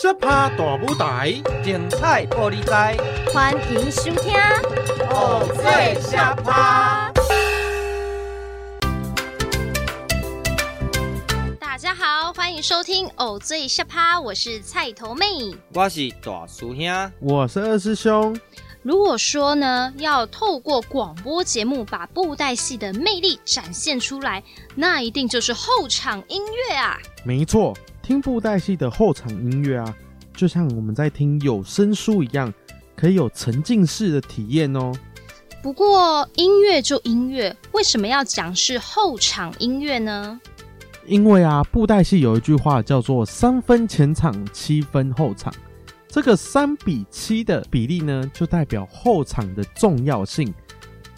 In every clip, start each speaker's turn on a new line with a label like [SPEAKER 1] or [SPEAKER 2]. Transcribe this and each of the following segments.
[SPEAKER 1] 小趴大舞台，
[SPEAKER 2] 精彩玻璃台，
[SPEAKER 3] 欢迎收听《
[SPEAKER 4] 偶最小趴》。
[SPEAKER 3] 大家好，欢迎收听《偶最小趴》，我是菜头妹，
[SPEAKER 2] 我是大师兄，
[SPEAKER 1] 我是二师兄。
[SPEAKER 3] 如果说呢，要透过广播节目把布袋戏的魅力展现出来，那一定就是后场音乐啊！
[SPEAKER 1] 没错。听布袋戏的后场音乐啊，就像我们在听有声书一样，可以有沉浸式的体验哦。
[SPEAKER 3] 不过音乐就音乐，为什么要讲是后场音乐呢？
[SPEAKER 1] 因为啊，布袋戏有一句话叫做“三分前场，七分后场”。这个三比七的比例呢，就代表后场的重要性。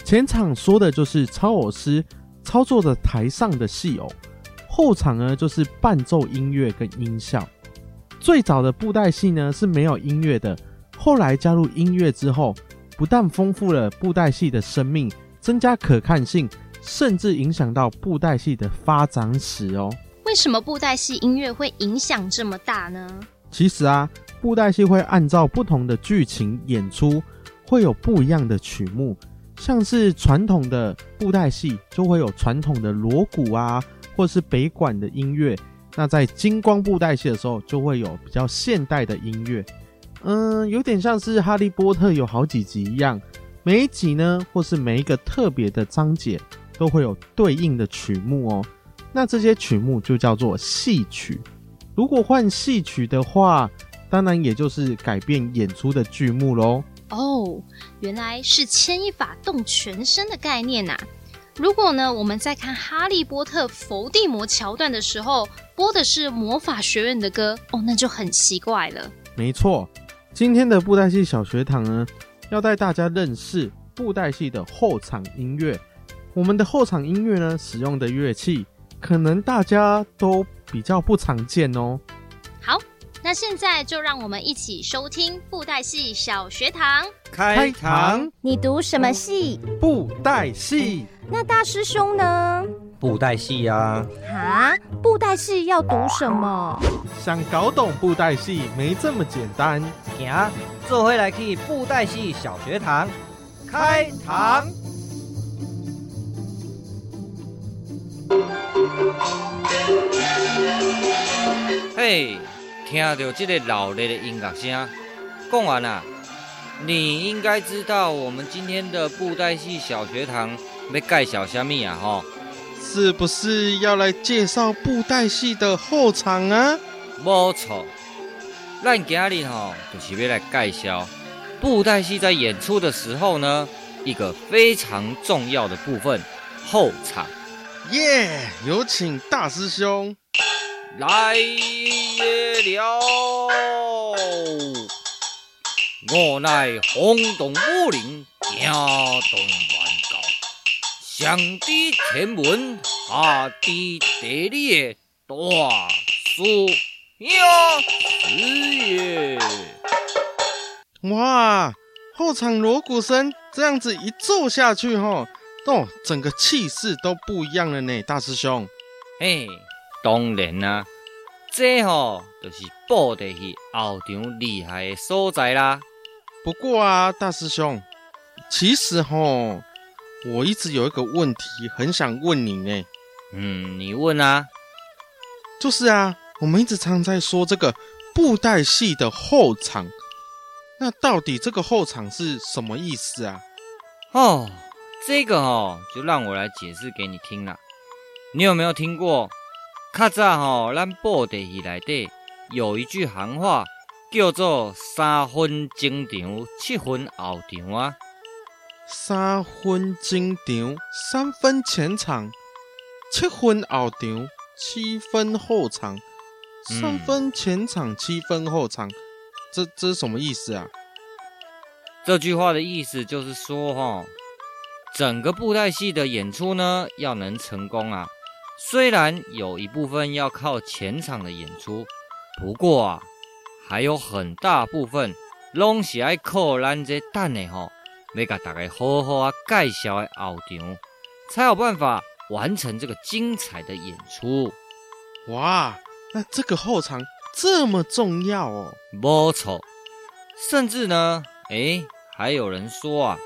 [SPEAKER 1] 前场说的就是操偶师操作着台上的戏偶。后场呢，就是伴奏音乐跟音效。最早的布袋戏呢是没有音乐的，后来加入音乐之后，不但丰富了布袋戏的生命，增加可看性，甚至影响到布袋戏的发展史哦。
[SPEAKER 3] 为什么布袋戏音乐会影响这么大呢？
[SPEAKER 1] 其实啊，布袋戏会按照不同的剧情演出，会有不一样的曲目。像是传统的布袋戏就会有传统的锣鼓啊。或是北管的音乐，那在金光布袋戏的时候，就会有比较现代的音乐，嗯，有点像是哈利波特有好几集一样，每一集呢，或是每一个特别的章节，都会有对应的曲目哦。那这些曲目就叫做戏曲。如果换戏曲的话，当然也就是改变演出的剧目喽。
[SPEAKER 3] 哦，原来是牵一发动全身的概念呐、如果呢，我们在看《哈利波特》伏地魔桥段的时候，播的是魔法学院的歌，哦，那就很奇怪了。
[SPEAKER 1] 没错，今天的布袋戏小学堂呢，要带大家认识布袋戏的后场音乐。我们的后场音乐呢，使用的乐器，可能大家都比较不常见哦。
[SPEAKER 3] 好。那现在就让我们一起收听布袋戏小学堂
[SPEAKER 2] 开堂。
[SPEAKER 3] 你读什么戏？
[SPEAKER 1] 布袋戏。
[SPEAKER 3] 那大师兄呢？
[SPEAKER 2] 布袋戏呀。
[SPEAKER 3] 啊？布袋戏要读什么？
[SPEAKER 1] 想搞懂布袋戏没这么简单。
[SPEAKER 2] 行，做回来去布袋戏小学堂开堂。嘿。听到这个老烈的音乐声，讲完了，你应该知道我们今天的布袋戏小学堂要介绍什么啊？吼，
[SPEAKER 1] 是不是要来介绍布袋戏的后场啊？
[SPEAKER 2] 没错，咱今日吼就是要来介绍布袋戏在演出的时候呢，一个非常重要的部分——后场。
[SPEAKER 1] 耶，有请大师兄。
[SPEAKER 2] 来也了，我乃轰动武林，惊动万教，上知天文，下知地理的大师兄师爷。
[SPEAKER 1] 哇，后场锣鼓声这样子一奏下去，吼，哦，整个气势都不一样了呢，大师兄。
[SPEAKER 2] 嘿。当然啦、啊，这吼就是布袋戏后场厉害的所在啦。
[SPEAKER 1] 不过啊，大师兄，其实吼，我一直有一个问题很想问你呢。
[SPEAKER 2] 嗯，你问啊。
[SPEAKER 1] 就是啊，我们一直常在说这个布袋戏的后场，那到底这个后场是什么意思啊？
[SPEAKER 2] 哦，这个哦，就让我来解释给你听啦。你有没有听过？较早吼，咱布袋戏内底有一句行话，叫做“三分前场，七分后场”啊。
[SPEAKER 1] 三分前场，三分前场，七分后场，七分后场。三分前场，七分后场，嗯、这这是什么意思啊？
[SPEAKER 2] 这句话的意思就是说，哈，整个布袋戏的演出呢，要能成功啊。虽然有一部分要靠前场的演出，不过啊，还有很大部分拢是爱靠咱这等的吼，要甲大家好好啊介绍的后场，才有办法完成这个精彩的演出。
[SPEAKER 1] 哇，那这个后场这么重要哦。
[SPEAKER 2] 没错，甚至呢，诶，还有人说啊，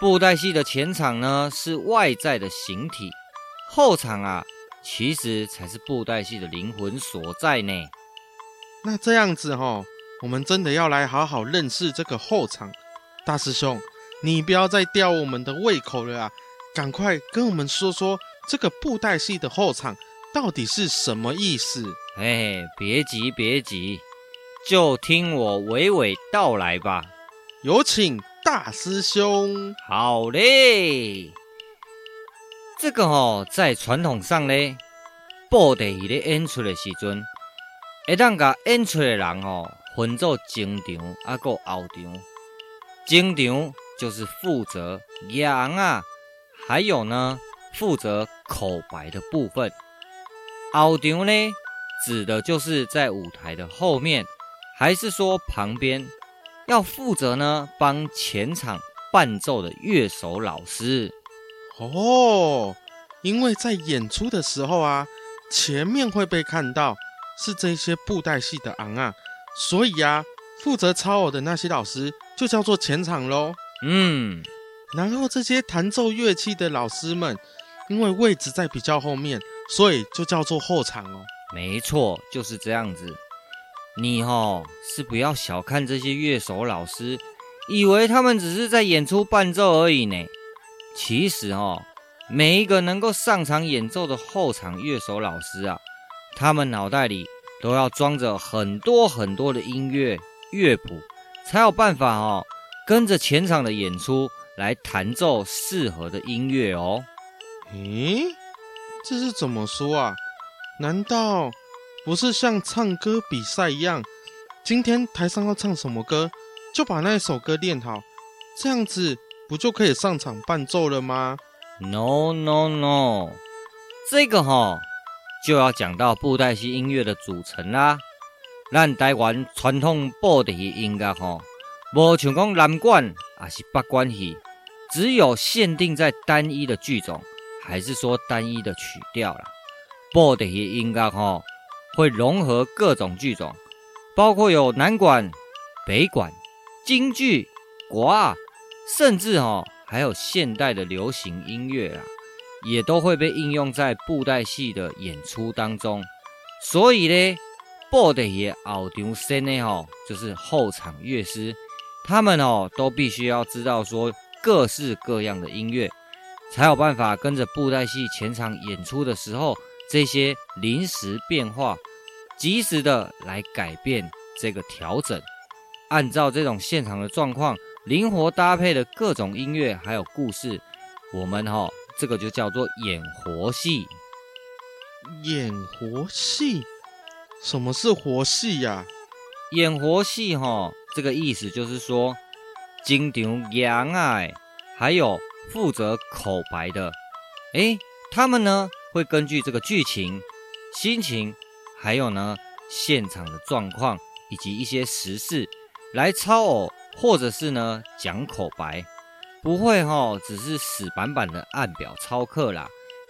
[SPEAKER 2] 布袋戏的前场呢是外在的形体，后场啊其实才是布袋戏的灵魂所在呢。
[SPEAKER 1] 那这样子哈、哦，我们真的要来好好认识这个后场。大师兄，你不要再吊我们的胃口了啊！赶快跟我们说说这个布袋戏的后场到底是什么意思？
[SPEAKER 2] 哎，别急别急，就听我娓娓道来吧。
[SPEAKER 1] 有请大师兄。
[SPEAKER 2] 好嘞，这个哦，在传统上呢，布袋戏咧演出的时阵，会当甲演出的人哦，分做前场啊，个后场。前场就是负责演啊。还有呢，负责口白的部分。后场呢，指的就是在舞台的后面，还是说旁边，要负责呢帮前场伴奏的乐手老师。
[SPEAKER 1] 哦，因为在演出的时候啊，前面会被看到是这些布袋戏的昂啊，所以啊，负责操偶的那些老师就叫做前场喽。
[SPEAKER 2] 嗯。
[SPEAKER 1] 然后这些弹奏乐器的老师们，因为位置在比较后面，所以就叫做后场哦。
[SPEAKER 2] 没错，就是这样子。你哦，是不要小看这些乐手老师，以为他们只是在演出伴奏而已呢。其实哦，每一个能够上场演奏的后场乐手老师啊，他们脑袋里都要装着很多很多的音乐乐谱，才有办法哦，跟着前场的演出。来弹奏适合的音乐哦。
[SPEAKER 1] 咦，这是怎么说啊？难道不是像唱歌比赛一样？今天台上要唱什么歌，就把那首歌练好，这样子不就可以上场伴奏了吗
[SPEAKER 2] ？No No No，这个哈就要讲到布袋戏音乐的组成啦。咱台湾传统布袋戏音乐哈，无像讲南管还是北管戏。只有限定在单一的剧种，还是说单一的曲调啦？布袋戏音乐吼会融合各种剧种，包括有南管、北管、京剧、国二，甚至吼还有现代的流行音乐啊，也都会被应用在布袋戏的演出当中。所以呢，布袋戏后场生的吼，就是后场乐师，他们哦都必须要知道说。各式各样的音乐，才有办法跟着布袋戏前场演出的时候，这些临时变化，及时的来改变这个调整，按照这种现场的状况，灵活搭配的各种音乐还有故事，我们哈、哦、这个就叫做演活戏。
[SPEAKER 1] 演活戏？什么是活戏呀、啊？
[SPEAKER 2] 演活戏哈，这个意思就是说。经常演啊，还有负责口白的，诶，他们呢会根据这个剧情、心情，还有呢现场的状况以及一些时事来操偶，或者是呢讲口白，不会哈、只是死板板的按表操课啦，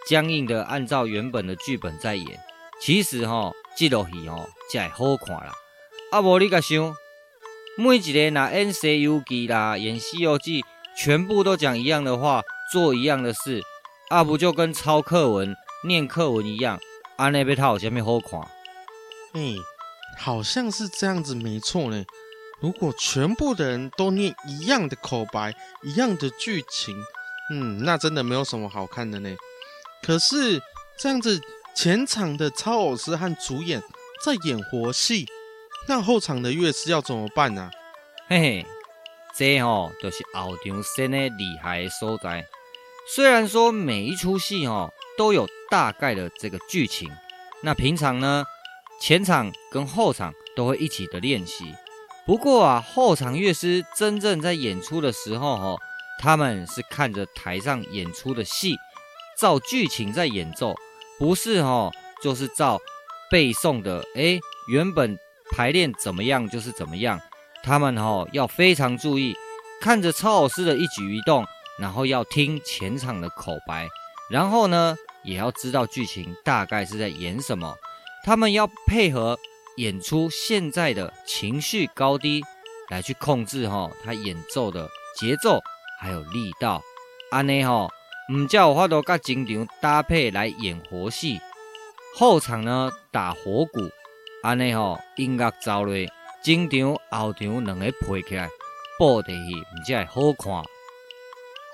[SPEAKER 2] 僵硬的按照原本的剧本在演。其实哈、哦，这部戏哦才好看啦。啊，无你个想。每一个拿演《西游记》啦，演《西游记》，全部都讲一样的话，做一样的事，啊，不就跟抄课文、念课文一样？啊，那边他有什么好看？
[SPEAKER 1] 哎，好像是这样子，没错呢。如果全部的人都念一样的口白、一样的剧情，嗯，那真的没有什么好看的呢。可是这样子，前场的操偶师和主演在演活戏。那后场的乐师要怎么办呢、
[SPEAKER 2] 嘿嘿，这哦都、就是后场生的厉害的所在。虽然说每一出戏哦都有大概的这个剧情，那平常呢前场跟后场都会一起的练习。不过啊，后场乐师真正在演出的时候哦，他们是看着台上演出的戏，照剧情在演奏，不是哦，就是照背诵的。哎，原本。排练怎么样就是怎么样，他们哦要非常注意，看着操老师的一举一动，然后要听前场的口白，然后呢也要知道剧情大概是在演什么。他们要配合演出现在的情绪高低，来去控制哈他演奏的节奏还有力道。安尼吼，唔叫我花多甲整场搭配来演活戏，后场呢打火鼓，安尼吼音乐走落，整场后场两个配起来，布袋戏唔只会好看。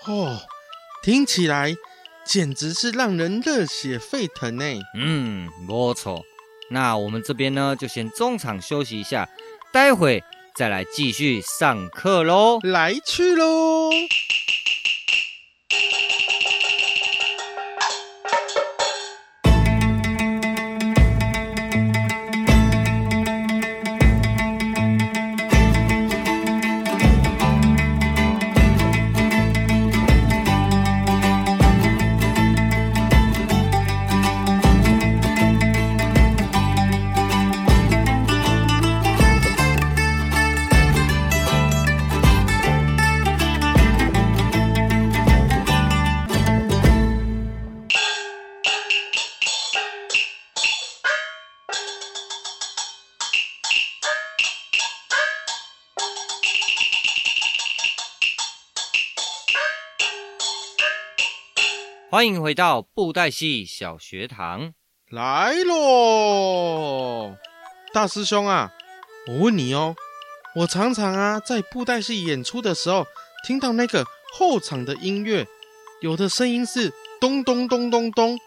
[SPEAKER 1] 哦，听起来简直是让人热血沸腾呢。
[SPEAKER 2] 嗯，没错。那我们这边呢，就先中场休息一下，待会再来继续上课喽。
[SPEAKER 1] 来去喽。
[SPEAKER 2] 欢迎回到布袋戏小学堂，
[SPEAKER 1] 来喽，大师兄啊，我问你哦，我常常啊在布袋戏演出的时候，听到那个后场的音乐，有的声音是咚咚咚咚咚，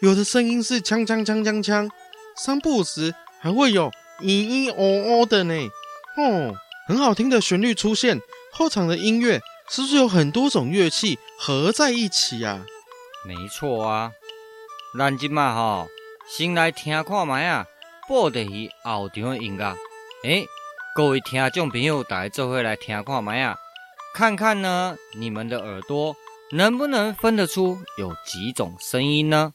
[SPEAKER 1] 有的声音是锵锵锵锵锵，三不时还会有咿咿哦哦的呢，哦，很好听的旋律出现。后场的音乐是不是有很多种乐器合在一起啊？
[SPEAKER 2] 没错啊，咱今嘛吼，先来听看卖啊，布袋戏后场的音乐。诶，各位听众朋友，大家做伙来听看卖啊，看看呢，你们的耳朵能不能分得出有几种声音呢？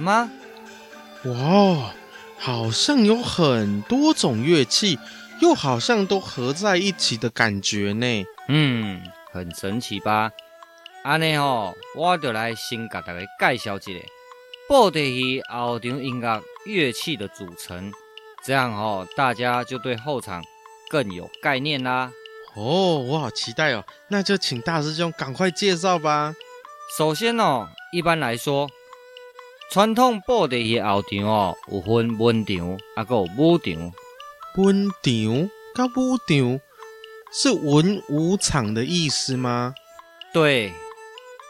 [SPEAKER 2] 吗？
[SPEAKER 1] 哇，好像有很多种乐器，又好像都合在一起的感觉呢。
[SPEAKER 2] 嗯，很神奇吧？安尼吼，我就来先给大家介绍一下布袋戏后场音乐乐器的组成，这样吼，大家就对后场更有概念啦。
[SPEAKER 1] 哦，我好期待哦！那就请大师兄赶快介绍吧。
[SPEAKER 2] 首先哦，一般来说。传统布袋戏后场哦，有分文场，啊，个武场。
[SPEAKER 1] 文场甲武场是文武场的意思吗？
[SPEAKER 2] 对，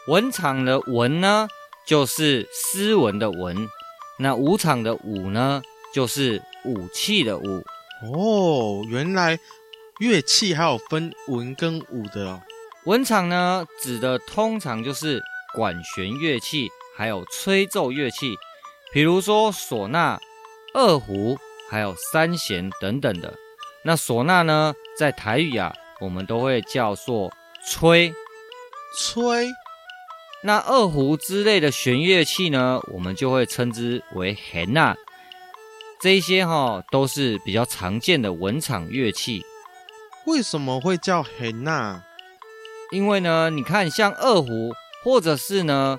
[SPEAKER 2] 文场的文呢，就是斯文的文；那武场的武呢，就是武器的武。
[SPEAKER 1] 哦，原来乐器还有分文跟武的哦。
[SPEAKER 2] 文场呢，指的通常就是管弦乐器。还有吹奏乐器，比如说唢呐、二胡，还有三弦等等的。那唢呐呢，在台语啊，我们都会叫做吹
[SPEAKER 1] 吹。
[SPEAKER 2] 那二胡之类的弦乐器呢，我们就会称之为弦呐。这一些哈、哦，都是比较常见的文场乐器。
[SPEAKER 1] 为什么会叫弦呐？
[SPEAKER 2] 因为呢，你看像二胡，或者是呢。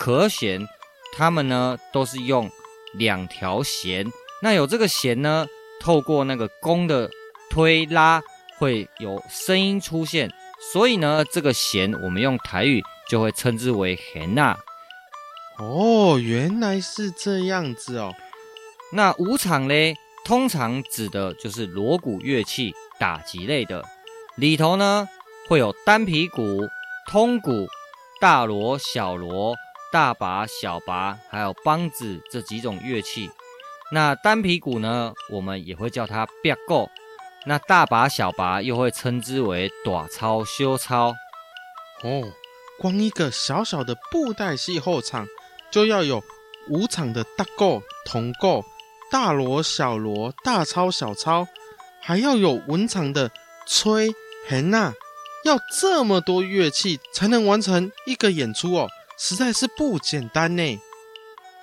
[SPEAKER 2] 和弦，它们呢都是用两条弦，那有这个弦呢，透过那个弓的推拉，会有声音出现，所以呢，这个弦我们用台语就会称之为弦呐。
[SPEAKER 1] 哦，原来是这样子哦。
[SPEAKER 2] 那五场嘞，通常指的就是锣鼓乐器，打击类的，里头呢会有单皮鼓、通鼓、大锣、小锣。大拔、小拔，还有梆子这几种乐器。那单皮鼓呢，我们也会叫它鉸鼓。那大拔、小拔又会称之为大操、修操。
[SPEAKER 1] 哦，光一个小小的布袋戏后场，就要有五场的大鼓、铜鼓、大锣、小锣、大操、小操，还要有文场的吹、横啊，要这么多乐器才能完成一个演出哦，实在是不简单呢。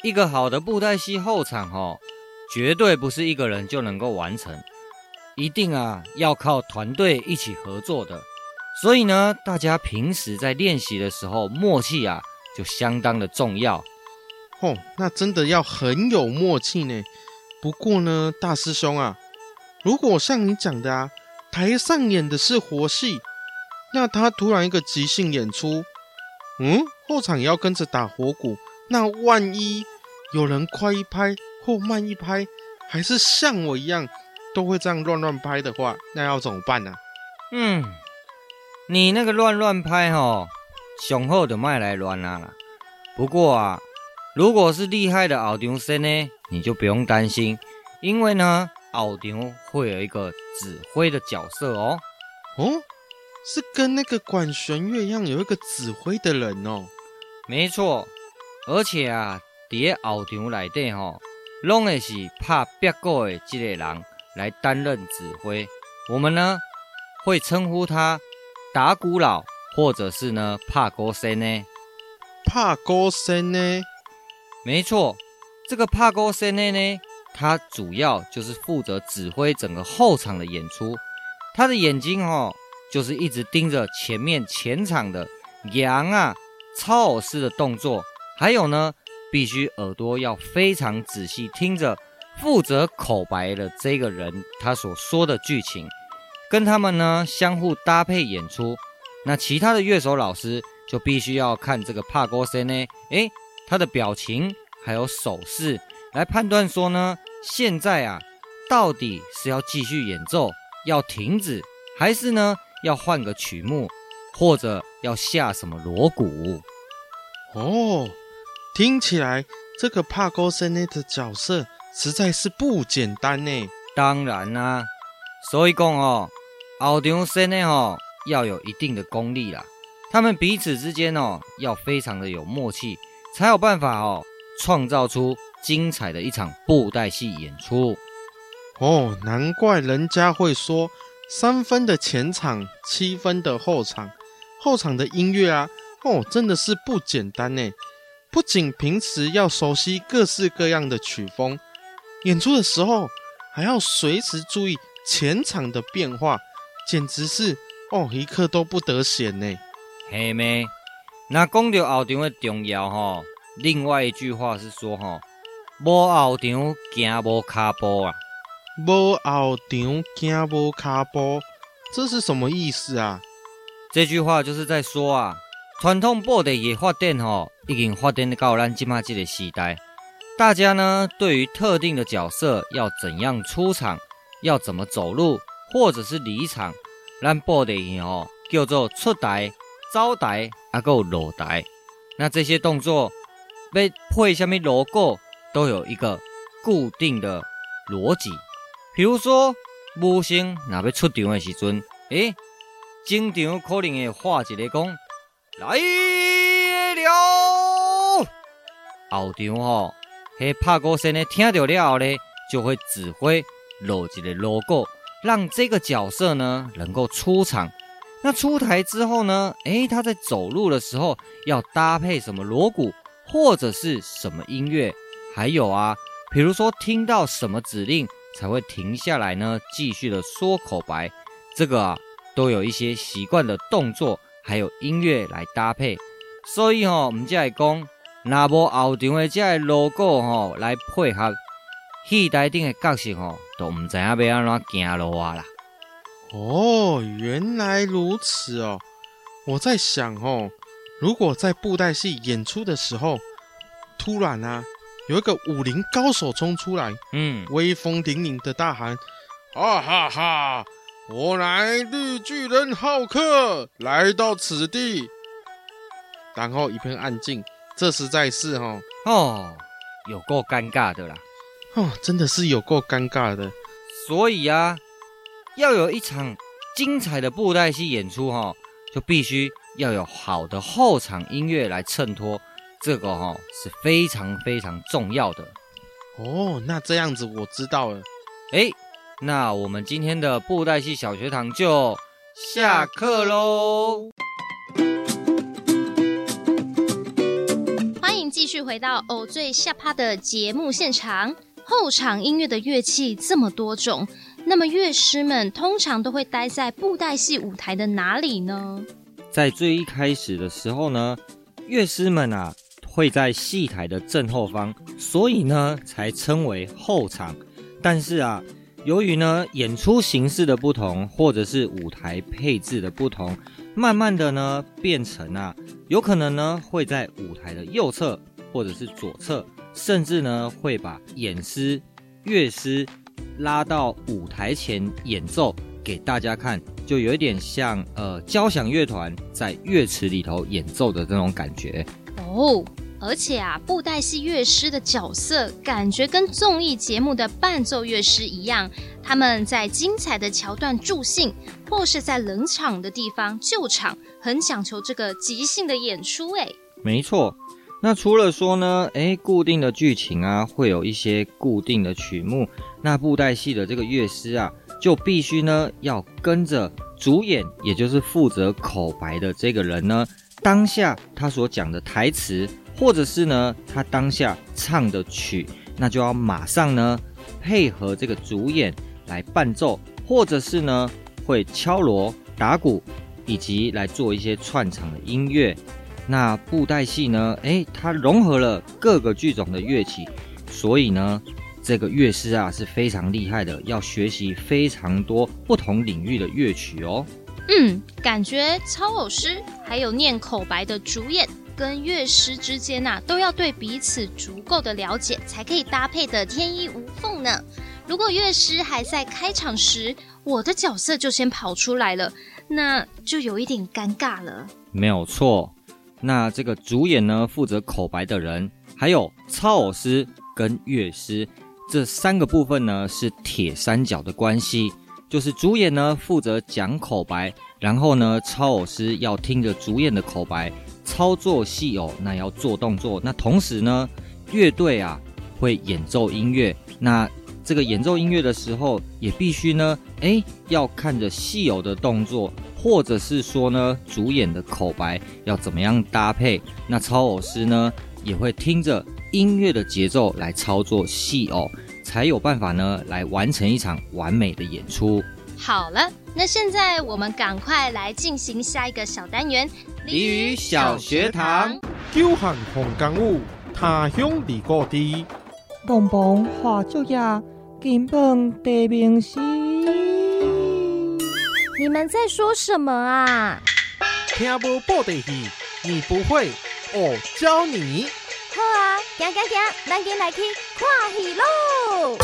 [SPEAKER 2] 一个好的布袋戏后场哦，绝对不是一个人就能够完成。一定啊，要靠团队一起合作的。所以呢，大家平时在练习的时候，默契啊就相当的重要。
[SPEAKER 1] 哦，那真的要很有默契呢。不过呢，大师兄啊，如果像你讲的啊，台上演的是活戏，那他突然一个即兴演出，嗯，后场也要跟着打火鼓，那万一有人快一拍或慢一拍，还是像我一样。都会这样乱乱拍的话，那要怎么办呢、啊？
[SPEAKER 2] 嗯，你那个乱乱拍吼，雄厚的麦来乱啊啦。不过啊，如果是厉害的奥丁生呢，你就不用担心，因为呢，奥丁会有一个指挥的角色哦。
[SPEAKER 1] 哦，是跟那个管弦乐一样，有一个指挥的人哦。
[SPEAKER 2] 没错，而且啊，在后场内底吼，拢会是拍鉸鼓的这个人。来担任指挥，我们呢会称呼他打鼓佬，或者是呢拍鼓生呢。
[SPEAKER 1] 拍鼓生呢？
[SPEAKER 2] 没错，这个拍鼓生呢呢，他主要就是负责指挥整个后场的演出。他的眼睛哦，就是一直盯着前面前场的羊啊、操偶式的动作，还有呢，必须耳朵要非常仔细听着。负责口白的这个人，他所说的剧情，跟他们呢相互搭配演出。那其他的乐手老师就必须要看这个拍鼓生呢，诶，他的表情还有手势来判断说呢，现在啊，到底是要继续演奏，要停止，还是呢要换个曲目，或者要下什么锣鼓？
[SPEAKER 1] 哦，听起来这个拍鼓生呢的角色。实在是不简单呢。
[SPEAKER 2] 当然啦、啊，所以讲哦，后场生呢哦要有一定的功力啦。他们彼此之间哦要非常的有默契，才有办法哦创造出精彩的一场布袋戏演出。
[SPEAKER 1] 哦，难怪人家会说三分的前场，七分的后场。后场的音乐啊，哦真的是不简单呢。不仅平时要熟悉各式各样的曲风。演出的时候还要随时注意前场的变化，简直是哦一刻都不得闲呢。
[SPEAKER 2] 嘿咩？那讲到后场的重要哈，另外一句话是说哈，无后场行无卡步啊，
[SPEAKER 1] 无后场行无卡步，这是什么意思啊？
[SPEAKER 2] 这句话就是在说啊，传统布袋戏发展，已经发展到咱今嘛这个时代。大家呢，对于特定的角色要怎样出场，要怎么走路，或者是离场，咱布袋戏哦叫做出台、招台，还有落台。那这些动作被配下面 logo 都有一个固定的逻辑。比如说，武生若要出场的时阵，诶，经常可能会画一个讲来了，后场哦。嘿，拍鼓声呢，听到了后呢，就会指挥落一个锣鼓，让这个角色呢能够出场。那出台之后呢，诶，他在走路的时候要搭配什么锣鼓或者是什么音乐？还有啊，比如说听到什么指令才会停下来呢？继续的说口白，这个啊都有一些习惯的动作，还有音乐来搭配。所以哦，我们就来讲。那无后场的这个 logo 吼来配合戏台顶的角色吼，都唔知影要安怎行路啊啦。
[SPEAKER 1] 哦，原来如此哦。我在想哦，如果在布袋戏演出的时候，突然啊有一个武林高手冲出来，
[SPEAKER 2] 嗯，
[SPEAKER 1] 威风凛凛的大喊：“啊哈哈！我乃绿巨人浩克，来到此地。”然后一片安静。这实在是哦
[SPEAKER 2] 哦，有够尴尬的啦。
[SPEAKER 1] 哦，真的是有够尴尬的。
[SPEAKER 2] 所以啊，要有一场精彩的布袋戏演出哈，就必须要有好的后场音乐来衬托，这个哈是非常非常重要的。
[SPEAKER 1] 哦，那这样子我知道了。
[SPEAKER 2] 哎，那我们今天的布袋戏小学堂就下课喽。
[SPEAKER 3] 欢迎继续回到偶最下趴的节目现场。后场音乐的乐器这么多种，那么乐师们通常都会待在布袋戏舞台的哪里呢？
[SPEAKER 2] 在最一开始的时候呢，乐师们啊会在戏台的正后方，所以呢才称为后场。但是啊，由于呢演出形式的不同，或者是舞台配置的不同，慢慢的呢变成啊，有可能呢会在舞台的右侧或者是左侧。甚至呢，会把演师、乐师拉到舞台前演奏给大家看，就有一点像呃交响乐团在乐池里头演奏的这种感觉
[SPEAKER 3] 哦。而且啊，布袋戏乐师的角色感觉跟综艺节目的伴奏乐师一样，他们在精彩的桥段助兴，或是在冷场的地方救场，很讲求这个即兴的演出。哎，
[SPEAKER 2] 没错。那除了说呢，诶，固定的剧情啊，会有一些固定的曲目。那布袋戏的这个乐师啊，就必须呢要跟着主演，也就是负责口白的这个人呢，当下他所讲的台词，或者是呢他当下唱的曲，那就要马上呢配合这个主演来伴奏，或者是呢会敲锣打鼓，以及来做一些串场的音乐。那布袋戏呢？诶，它融合了各个剧种的乐器，所以呢，这个乐师啊是非常厉害的，要学习非常多不同领域的乐曲哦。
[SPEAKER 3] 嗯，感觉操偶师还有念口白的主演跟乐师之间呐、都要对彼此足够的了解，才可以搭配得天衣无缝呢。如果乐师还在开场时，我的角色就先跑出来了，那就有一点尴尬了。
[SPEAKER 2] 没有错。那这个主演呢，负责口白的人，还有操偶师跟乐师这三个部分呢，是铁三角的关系。就是主演呢负责讲口白，然后呢超偶师要听着主演的口白操作戏偶，那要做动作。那同时呢，乐队啊会演奏音乐。那这个演奏音乐的时候，也必须呢，诶，要看着戏偶的动作。或者是说呢，主演的口白要怎么样搭配？那操偶师呢，也会听着音乐的节奏来操作戏偶，才有办法呢，来完成一场完美的演出。
[SPEAKER 3] 好了，那现在我们赶快来进行下一个小单元——
[SPEAKER 2] 俚语小学堂。
[SPEAKER 1] 久旱逢甘雨，他乡遇故知。
[SPEAKER 5] 东风花烛夜，金榜题名时。
[SPEAKER 6] 你们在说什么啊？
[SPEAKER 1] 听不布袋戏，你不会，我教你。
[SPEAKER 6] 好啊，行行行，咱今来去看戏喽！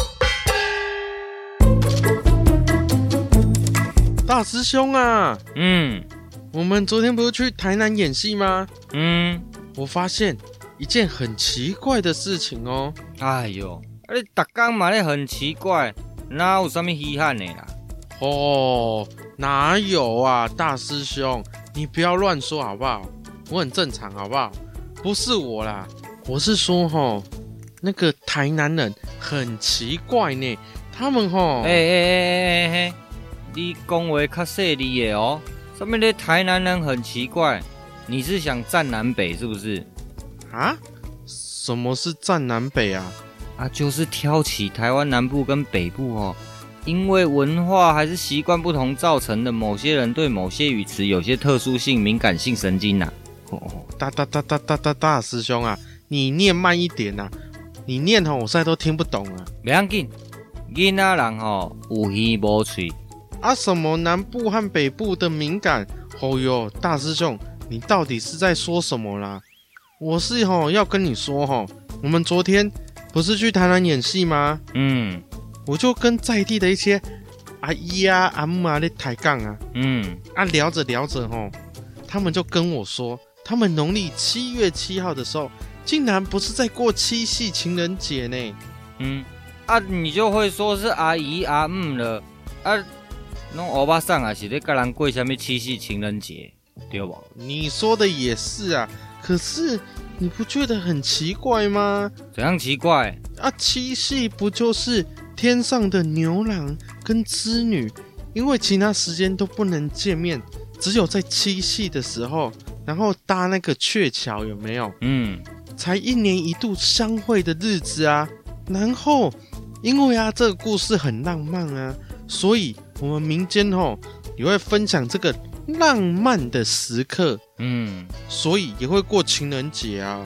[SPEAKER 1] 大师兄啊，
[SPEAKER 2] 嗯，
[SPEAKER 1] 我们昨天不是去台南演戏吗？
[SPEAKER 2] 嗯，
[SPEAKER 1] 我发现一件很奇怪的事情哦。
[SPEAKER 2] 哎呦，你逐天嘛咧很奇怪，哪有啥物稀罕的啦？
[SPEAKER 1] 哦。哪有啊，大师兄，你不要乱说好不好？我很正常好不好？不是我啦，我是说吼，那个台南人很奇怪呢，他们齁，
[SPEAKER 2] 哎哎哎哎哎，你讲话较细腻的哦，上面的台南人很奇怪，你是想战南北是不是？
[SPEAKER 1] 啊？什么是战南北啊？
[SPEAKER 2] 啊，就是挑起台湾南部跟北部哦。因为文化还是习惯不同造成的，某些人对某些语词有些特殊性、敏感性神经呐、啊。
[SPEAKER 1] 哦，大大大大大大大师兄啊，你念慢一点呐、啊！你念吼，我现在都听不懂啊。
[SPEAKER 2] 不要紧，囡仔人吼有耳无嘴。
[SPEAKER 1] 啊，什么南部和北部的敏感？哦哟，大师兄，你到底是在说什么啦？我是吼要跟你说吼，我们昨天不是去台南演戏吗？
[SPEAKER 2] 嗯。
[SPEAKER 1] 我就跟在地的一些阿姨啊、阿姆啊在抬杠啊，
[SPEAKER 2] 嗯，
[SPEAKER 1] 啊聊着聊着吼，他们就跟我说，他们农历七月七号的时候，竟然不是在过七夕情人节呢？
[SPEAKER 2] 嗯，啊，你就会说是阿姨阿姆了，啊，弄欧巴桑啊，是在跟人过什么七夕情人节，对不？
[SPEAKER 1] 你说的也是啊，可是你不觉得很奇怪吗？
[SPEAKER 2] 怎样奇怪？
[SPEAKER 1] 啊，七夕不就是天上的牛郎跟织女，因为其他时间都不能见面，只有在七夕的时候，然后搭那个鹊桥，有没有？
[SPEAKER 2] 嗯，
[SPEAKER 1] 才一年一度相会的日子啊。然后，因为啊，这个故事很浪漫啊，所以我们民间吼也会分享这个浪漫的时刻。
[SPEAKER 2] 嗯，
[SPEAKER 1] 所以也会过情人节啊。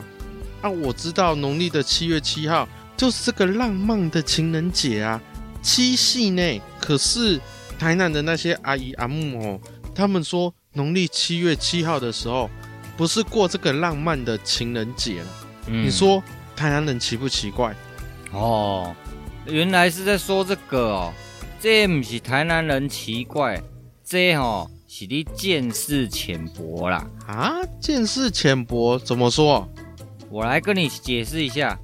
[SPEAKER 1] 啊，我知道农历的七月七号就是这个浪漫的情人节啊，七夕呢。可是台南的那些阿姨阿姆哦，他们说农历七月七号的时候不是过这个浪漫的情人节了。嗯，你说台南人奇不奇怪？
[SPEAKER 2] 哦，原来是在说这个哦，这不是台南人奇怪，这哦是你见识浅薄啦。
[SPEAKER 1] 啊，见识浅薄怎么说？
[SPEAKER 2] 我来跟你解释一下，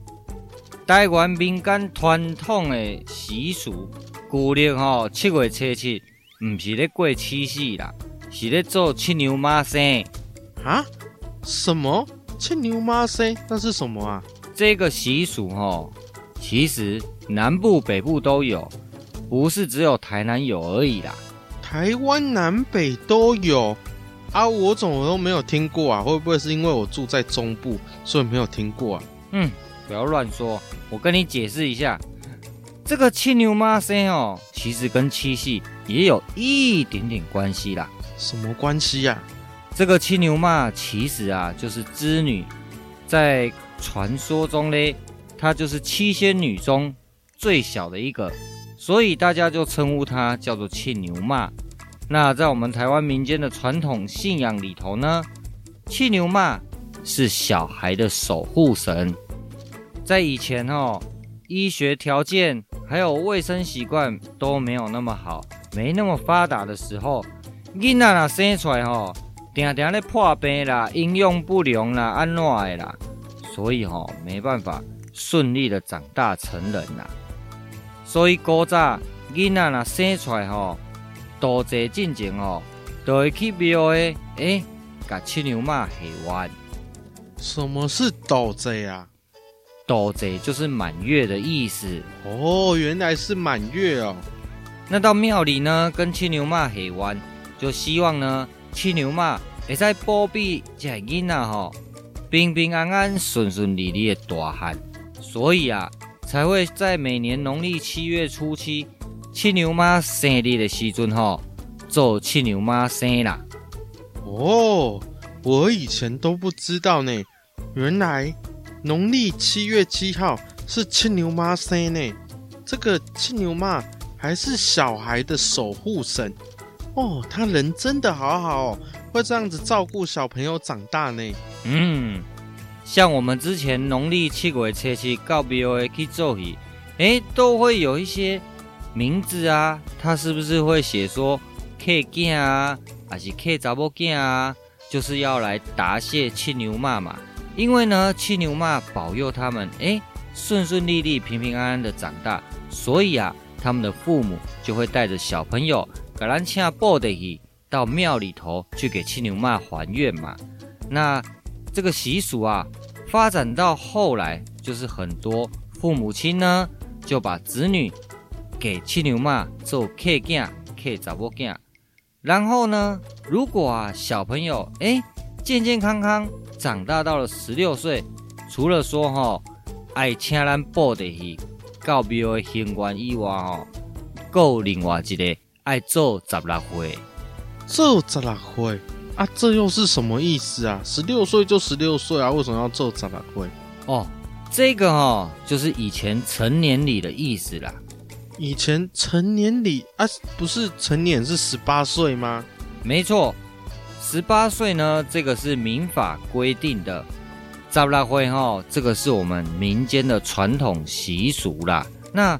[SPEAKER 2] 台湾民间传统的习俗，旧历吼七月初七，不是咧过七夕啦，是咧做七牛妈生。
[SPEAKER 1] 啊？什么？七牛妈生？那是什么啊？
[SPEAKER 2] 这个习俗吼。其实南部北部都有，不是只有台南有而已啦。
[SPEAKER 1] 台湾南北都有啊，我怎么都没有听过啊？会不会是因为我住在中部，所以没有听过啊？
[SPEAKER 2] 嗯，不要乱说，我跟你解释一下，这个七牛妈生哦，其实跟七夕也有一点点关系啦。
[SPEAKER 1] 什么关系呀？
[SPEAKER 2] 这个七牛妈其实啊，就是织女，在传说中嘞。她就是七仙女中最小的一个，所以大家就称呼它叫做七牛妈。那在我们台湾民间的传统信仰里头呢，七牛妈是小孩的守护神。在以前哦，医学条件还有卫生习惯都没有那么好，没那么发达的时候，囡仔啦生出来吼，定定咧破病啦，营养不良啦，安怎的啦，所以吼没办法。顺利的长大成人呐、啊，所以古早囡仔若生出来吼，多济进前吼，都会去庙诶，诶，甲七娘妈许愿。
[SPEAKER 1] 什么是多济啊？
[SPEAKER 2] 多济就是满月的意思。
[SPEAKER 1] 哦，原来是满月哦。
[SPEAKER 2] 那到庙里呢，跟七娘妈许愿，就希望呢，七娘妈会在保庇这囡仔吼，平平安安、顺顺利利的大汉。所以啊，才会在每年农历七月初七，七牛妈生日的时阵吼，做七牛妈生啦。
[SPEAKER 1] 哦，我以前都不知道呢，原来农历七月七号是七牛妈生呢。这个七牛妈还是小孩的守护神哦，他人真的好好哦，会这样子照顾小朋友长大呢。
[SPEAKER 2] 嗯。像我们之前农历七月初七到庙会去做戏，哎，都会有一些名字啊，他是不是会写说客囝啊，还是客查某囝啊？就是要来答谢七牛妈嘛。因为呢，七牛妈保佑他们，哎，顺顺利利、平平安安的长大，所以啊，他们的父母就会带着小朋友，格兰恰布的去到庙里头去给七牛妈还愿嘛。那。这个习俗啊，发展到后来，就是很多父母亲呢，就把子女给七娘妈做客囝、客查某囝。然后呢，如果啊小朋友哎健健康康长大到了十六岁，除了说哈、哦、爱请咱报的去告庙的行愿以外哦，够另外一个爱做十六岁，
[SPEAKER 1] 做十六岁。啊，这又是什么意思啊？十六岁就十六岁啊，为什么要做十六岁？
[SPEAKER 2] 哦，这个哦，就是以前成年礼的意思啦。
[SPEAKER 1] 以前成年礼啊，不是成年是十八岁吗？
[SPEAKER 2] 没错，十八岁呢，这个是民法规定的。十六岁哈，这个是我们民间的传统习俗啦。那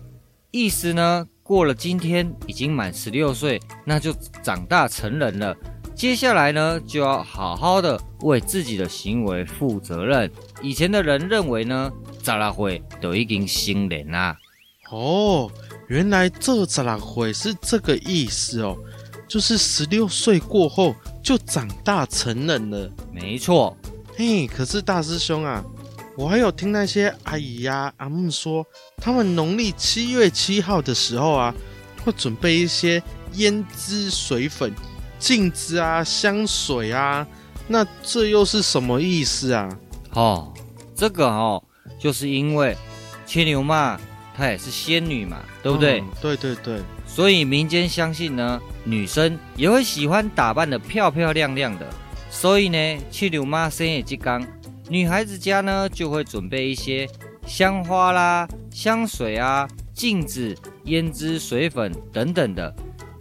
[SPEAKER 2] 意思呢，过了今天已经满十六岁，那就长大成人了。接下来呢，就要好好的为自己的行为负责任。以前的人认为呢，十六岁都已经成人啦。
[SPEAKER 1] 哦，原来这十六岁是这个意思哦，就是十六岁过后就长大成人了。
[SPEAKER 2] 没错。
[SPEAKER 1] 嘿，可是大师兄啊，我还有听那些阿姨呀、啊、阿姆说，他们农历七月七号的时候啊，会准备一些胭脂水粉、镜子啊、香水啊，那这又是什么意思啊？
[SPEAKER 2] 哦。这个哦，就是因为牵牛嘛她也是仙女嘛，对不对？
[SPEAKER 1] 嗯，对对对。
[SPEAKER 2] 所以民间相信呢，女生也会喜欢打扮的漂漂亮亮的。所以呢，牵牛妈生日这天，女孩子家呢就会准备一些香花啦、香水啊、镜子、胭脂水粉等等的，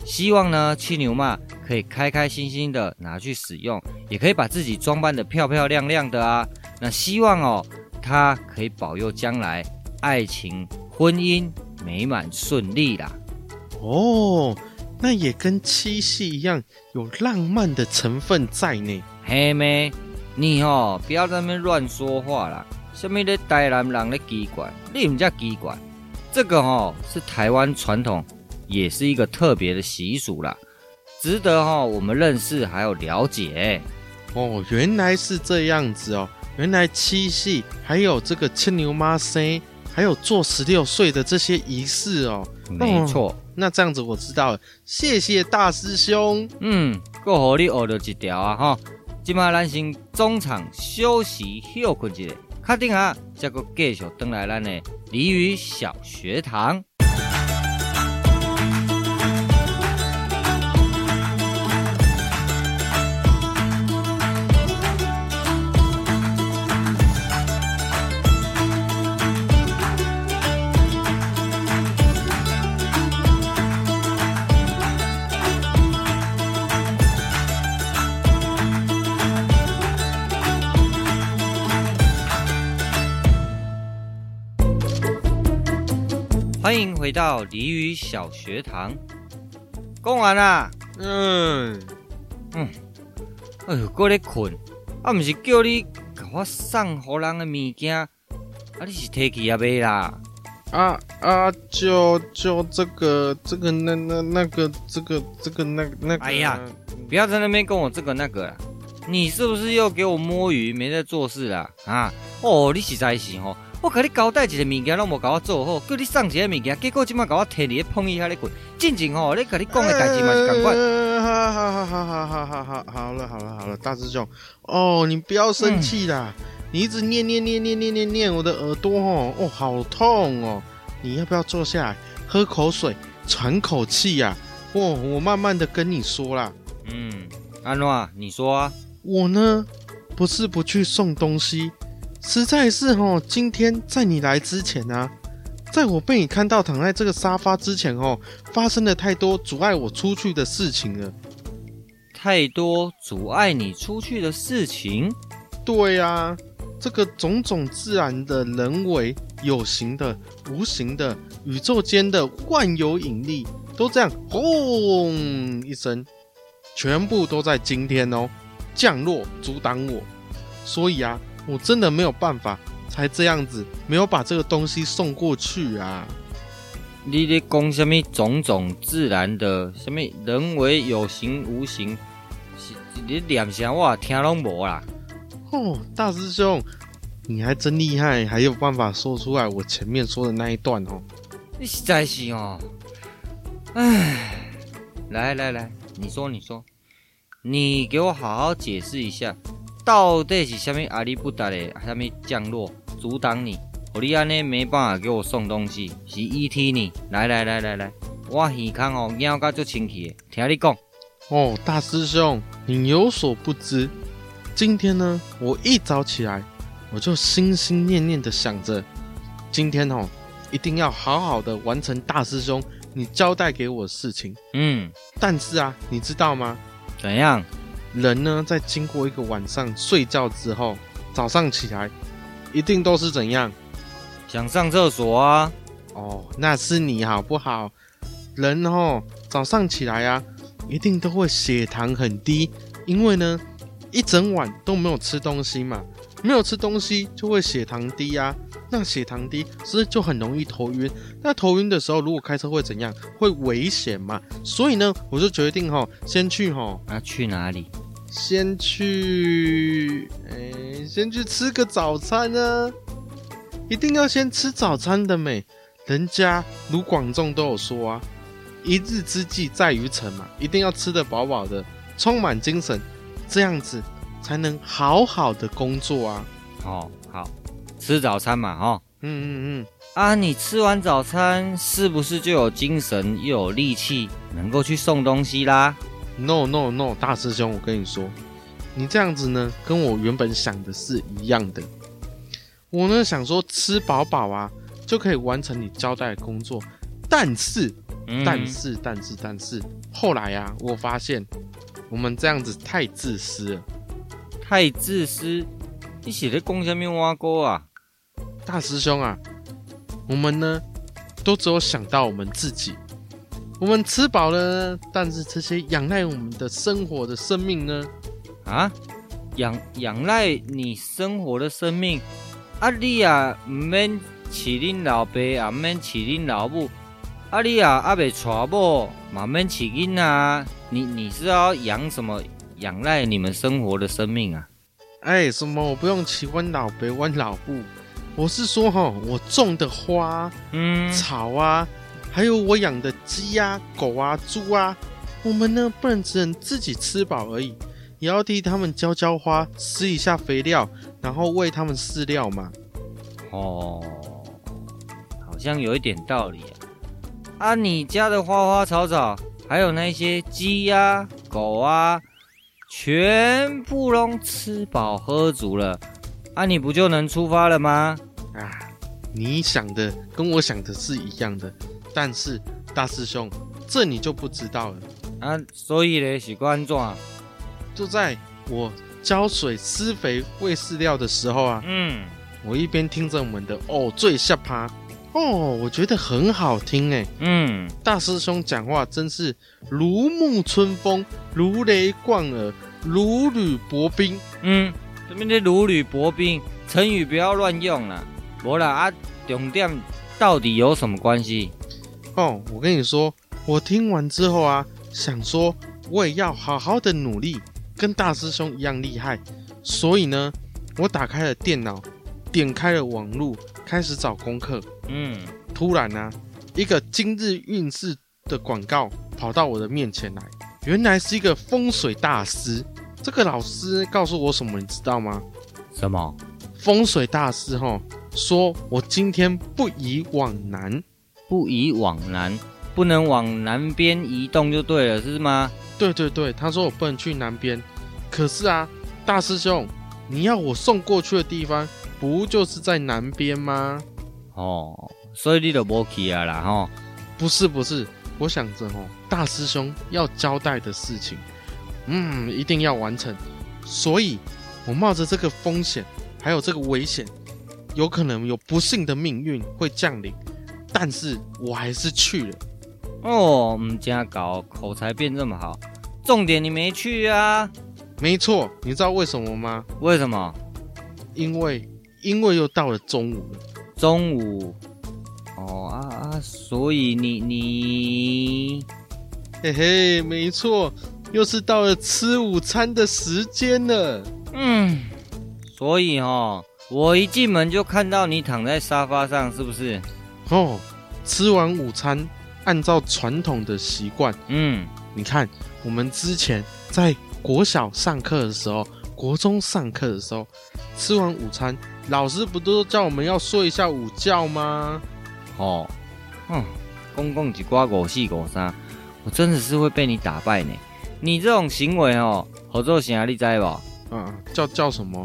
[SPEAKER 2] 希望呢牵牛妈可以开开心心的拿去使用，也可以把自己装扮的漂漂亮亮的啊。那希望哦，他可以保佑将来爱情婚姻美满顺利啦。
[SPEAKER 1] 哦，那也跟七夕一样，有浪漫的成分在呢。
[SPEAKER 2] 嘿妹，你哦不要在那边乱说话啦。什么的台南人的奇怪，你们家奇怪。这个哦是台湾传统，也是一个特别的习俗啦，值得哈、哦、我们认识还有了解。
[SPEAKER 1] 哦，原来是这样子哦。原来七夕还有这个牵牛妈生，还有做十六岁的这些仪式哦。
[SPEAKER 2] 没错、哦，
[SPEAKER 1] 那这样子我知道了，谢谢大师兄。
[SPEAKER 2] 嗯，够好你学了一条啊哈。今嘛咱先中场休息休困一下，确定啊，再个继续登来咱的鲤鱼小学堂。欢迎回到俚语小学堂。讲完啦。
[SPEAKER 1] 嗯
[SPEAKER 2] 嗯。哎呦，搁咧困。啊，不是叫你给我送好人的物件，啊，你是提去也未啦？
[SPEAKER 1] 啊啊，就就这个这个那那那个这个这个那那个。哎
[SPEAKER 2] 呀，不要在那边跟我这个那个啦。你是不是又给我摸鱼，没在做事啦？啊？哦，你实在是吼。我给你交代一个物件，拢无给我做好，叫你送一个物件，结果今麦给我提你碰一下你滚，静静哦，你跟你讲的代志嘛是赶快。
[SPEAKER 1] 好好好好好好好好，好了好了好了，大师兄，哦，你不要生气啦，你一直念念念念念念念，我的耳朵哦哦好痛哦，你要不要坐下来喝口水，喘口气呀？哦，我慢慢的跟你说啦。
[SPEAKER 2] 嗯，安诺，你说啊。
[SPEAKER 1] 我呢，不是不去送东西。实在是哦，今天在你来之前啊，在我被你看到躺在这个沙发之前哦，发生了太多阻碍我出去的事情了。
[SPEAKER 2] 太多阻碍你出去的事情？
[SPEAKER 1] 对啊，这个种种自然的人为、有形的、无形的、宇宙间的万有引力，都这样轰一声，全部都在今天哦降落阻挡我。所以啊。我真的没有办法，才这样子没有把这个东西送过去啊！
[SPEAKER 2] 你咧讲什么种种自然的，什么人为有形无形？你念啥我听拢无啦！
[SPEAKER 1] 哦，大师兄，你还真厉害，还有办法说出来我前面说的那一段哦！
[SPEAKER 2] 你实在是哦，哎，来来来，你说你说，你给我好好解释一下。到底是什么阿里不达的什么降落阻挡你？我你安尼没办法给我送东西，是 ET 呢？来来来来来，我耳康哦，咬个就清气，听你讲。
[SPEAKER 1] 哦，大师兄，你有所不知，今天呢，我一早起来，我就心心念念的想着，今天哦，一定要好好的完成大师兄你交代给我的事情。
[SPEAKER 2] 嗯，
[SPEAKER 1] 但是啊，你知道吗？
[SPEAKER 2] 怎样？
[SPEAKER 1] 人呢，在经过一个晚上睡觉之后，早上起来，一定都是怎样？
[SPEAKER 2] 想上厕所啊？
[SPEAKER 1] 哦，那是你好不好？人哦，早上起来啊，一定都会血糖很低，因为呢，一整晚都没有吃东西嘛，没有吃东西就会血糖低啊。那血糖低，是不是就很容易头晕？那头晕的时候，如果开车会怎样？会危险嘛？所以呢，我就决定哈，先去哈。
[SPEAKER 2] 啊，去哪里？
[SPEAKER 1] 先去，哎、欸，先去吃个早餐啊！一定要先吃早餐的美。人家卢广仲都有说啊，一日之计在于晨嘛，一定要吃得饱饱的，充满精神，这样子才能好好的工作啊。
[SPEAKER 2] 哦，好。吃早餐嘛，哈，
[SPEAKER 1] 嗯嗯嗯，
[SPEAKER 2] 啊，你吃完早餐是不是就有精神又有力气，能够去送东西啦
[SPEAKER 1] ？No No No，大师兄，我跟你说，你这样子呢，跟我原本想的是一样的。我呢想说吃饱饱啊，就可以完成你交代的工作，但是，嗯、但是，但是，但是，后来啊，我发现我们这样子太自私了，
[SPEAKER 2] 太自私。你写的公下面挖沟啊？
[SPEAKER 1] 大师兄啊，我们呢都只有想到我们自己。我们吃饱了，但是这些仰赖我们的生活的生命呢？
[SPEAKER 2] 啊，仰仰赖你生活的生命？啊，你啊唔免饲恁老爸，也唔免饲恁老母。啊，你啊阿未娶某，嘛免饲囡啊？你你是要养什么？仰赖你们生活的生命啊？
[SPEAKER 1] 哎，什么？我不用饲阮老爸，阮老布。我是说哈，我种的花、嗯，草啊，还有我养的鸡啊、狗啊、猪啊，我们呢不能只能自己吃饱而已，也要替他们浇浇花，施一下肥料，然后喂他们饲料嘛。
[SPEAKER 2] 哦，好像有一点道理啊。啊，你家的花花草草，还有那些鸡呀、狗啊，全部都吃饱喝足了。啊，你不就能出发了吗？
[SPEAKER 1] 啊，你想的跟我想的是一样的，但是大师兄，这你就不知道了
[SPEAKER 2] 啊。所以呢，是关怎？
[SPEAKER 1] 就在我浇水、施肥、喂饲料的时候啊，
[SPEAKER 2] 嗯，
[SPEAKER 1] 我一边听着我们的哦最下趴哦，我觉得很好听哎，
[SPEAKER 2] 嗯，
[SPEAKER 1] 大师兄讲话真是如沐春风、如雷贯耳、如履薄冰，
[SPEAKER 2] 嗯。这边的如履薄冰成语不要乱用了，无啦啊，重点到底有什么关系？
[SPEAKER 1] 哦，我跟你说，我听完之后啊，想说我也要好好的努力，跟大师兄一样厉害。所以呢，我打开了电脑，点开了网络，开始找功课。
[SPEAKER 2] 嗯，
[SPEAKER 1] 突然呢、啊，一个今日运势的广告跑到我的面前来，原来是一个风水大师。这个老师告诉我什么，你知道吗？
[SPEAKER 2] 什么？
[SPEAKER 1] 风水大师哈说，我今天不宜往南，
[SPEAKER 2] 不宜往南，不能往南边移动就对了，是吗？
[SPEAKER 1] 对对对，他说我不能去南边。可是啊，大师兄，你要我送过去的地方，不就是在南边吗？
[SPEAKER 2] 哦，所以你就没去啊啦，哈？
[SPEAKER 1] 不是不是，我想着哦，大师兄要交代的事情。嗯，一定要完成，所以我冒着这个风险，还有这个危险，有可能有不幸的命运会降临，但是我还是去了。
[SPEAKER 2] 哦，唔加搞，口才变这么好，重点你没去啊？
[SPEAKER 1] 没错，你知道为什么吗？
[SPEAKER 2] 为什么？
[SPEAKER 1] 因为因为又到了中午了。
[SPEAKER 2] 中午？哦啊啊，所以你你，
[SPEAKER 1] 嘿嘿，没错。又是到了吃午餐的时间了。
[SPEAKER 2] 嗯，所以哦，我一进门就看到你躺在沙发上，是不是？
[SPEAKER 1] 哦，吃完午餐，按照传统的习惯，
[SPEAKER 2] 嗯，
[SPEAKER 1] 你看，我们之前在国小上课的时候，国中上课的时候，吃完午餐，老师不都叫我们要睡一下午觉吗？
[SPEAKER 2] 哦，嗯，公共几瓜狗戏狗三，我真的是会被你打败呢。你这种行为哦，合作啥你知不？
[SPEAKER 1] 嗯，叫叫什么？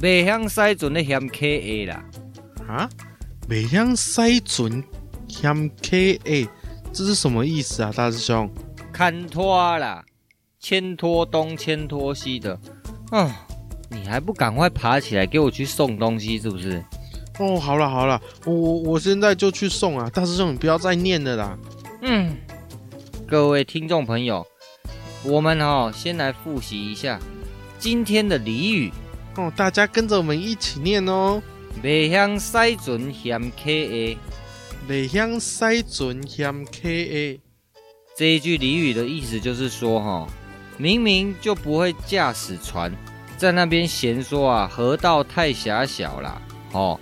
[SPEAKER 2] 未向西准的嫌 KA 啦。
[SPEAKER 1] 啊？未向西准嫌 KA，这是什么意思啊，大师兄？
[SPEAKER 2] 看拖啦，牵拖东牵拖西的。嗯，你还不赶快爬起来给我去送东西，是不是？
[SPEAKER 1] 哦，好了好了，我我我现在就去送啊，大师兄你不要再念了啦。
[SPEAKER 2] 嗯，各位听众朋友。我们哦，先来复习一下今天的俚语
[SPEAKER 1] 哦，大家跟着我们一起念哦。
[SPEAKER 2] 未乡使船嫌客下，
[SPEAKER 1] 未乡使船嫌客下。
[SPEAKER 2] 这一句俚语的意思就是说，哈，明明就不会驾驶船，在那边嫌说啊，河道太狭小了，哦，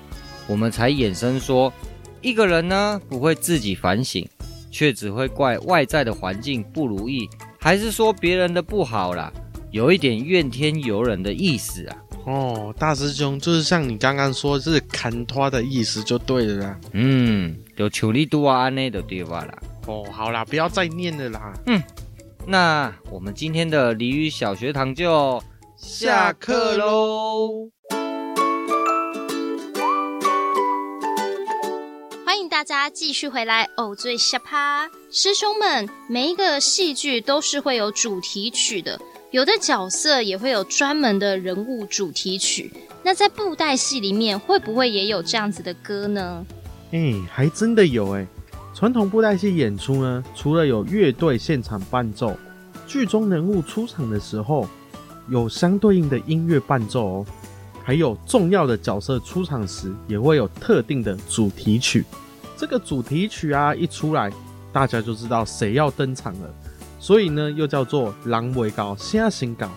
[SPEAKER 2] 我们才衍生说，一个人呢不会自己反省，却只会怪外在的环境不如意，还是说别人的不好啦，有一点怨天尤人的意思啊。
[SPEAKER 1] 哦，大师兄就是像你刚刚说是砍拖的意思就对了啦。
[SPEAKER 2] 嗯，就像你拄仔安尼就对吧啦。
[SPEAKER 1] 哦，好啦，不要再念了啦。
[SPEAKER 2] 嗯，那我们今天的俚语小学堂就下课喽。
[SPEAKER 3] 欢迎大家继续回来哦，最下趴师兄们，每一个戏剧都是会有主题曲的。有的角色也会有专门的人物主题曲，那在布袋戏里面会不会也有这样子的歌呢？
[SPEAKER 1] 哎、欸，还真的有哎、欸！传统布袋戏演出呢，除了有乐队现场伴奏，剧中人物出场的时候有相对应的音乐伴奏哦，还有重要的角色出场时也会有特定的主题曲。这个主题曲啊一出来，大家就知道谁要登场了。所以呢，又叫做“人未到，声先到”，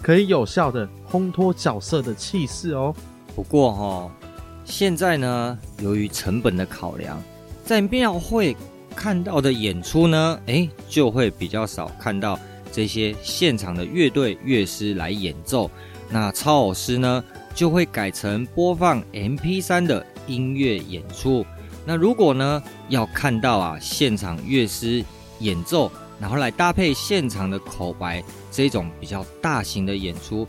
[SPEAKER 1] 可以有效的烘托角色的气势哦。
[SPEAKER 2] 不过哈、现在呢，由于成本的考量，在庙会看到的演出呢，诶，就会比较少看到这些现场的乐队乐师来演奏。那超偶师呢，就会改成播放 MP3 的音乐演出。那如果呢，要看到啊，现场乐师演奏。然后来搭配现场的口白，这种比较大型的演出，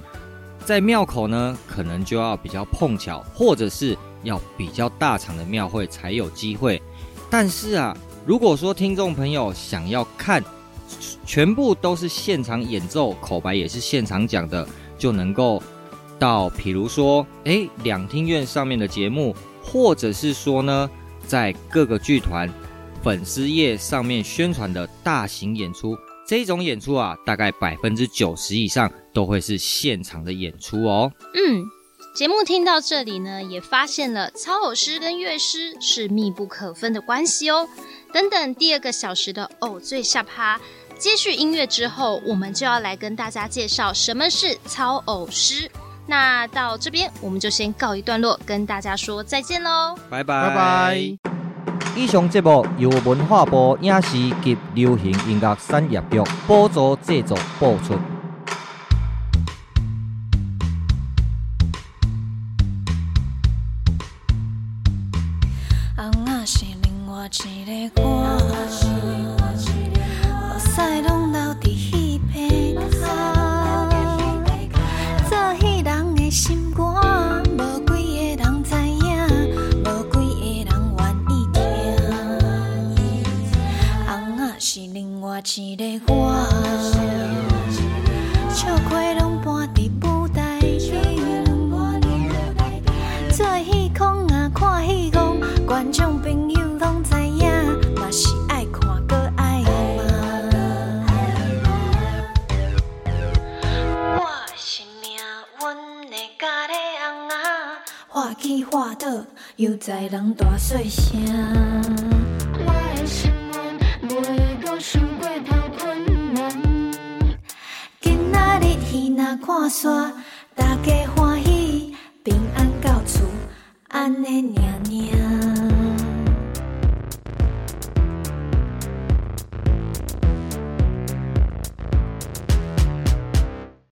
[SPEAKER 2] 在庙口呢，可能就要比较碰巧，或者是要比较大场的庙会才有机会。但是啊，如果说听众朋友想要看全部都是现场演奏，口白也是现场讲的，就能够到，比如说，哎，两厅院上面的节目，或者是说呢，在各个剧团。粉丝页上面宣传的大型演出，这种演出啊，大概百分之九十以上都会是现场的演出哦。
[SPEAKER 3] 嗯，节目听到这里呢，也发现了操偶师跟乐师是密不可分的关系哦。等等，第二个小时的偶最下趴，接续音乐之后，我们就要来跟大家介绍什么是操偶诗。那到这边，我们就先告一段落，跟大家说再见喽，
[SPEAKER 2] 拜拜拜拜。
[SPEAKER 7] 以上节目由文化部影视及流行音乐产业局补助制作播出。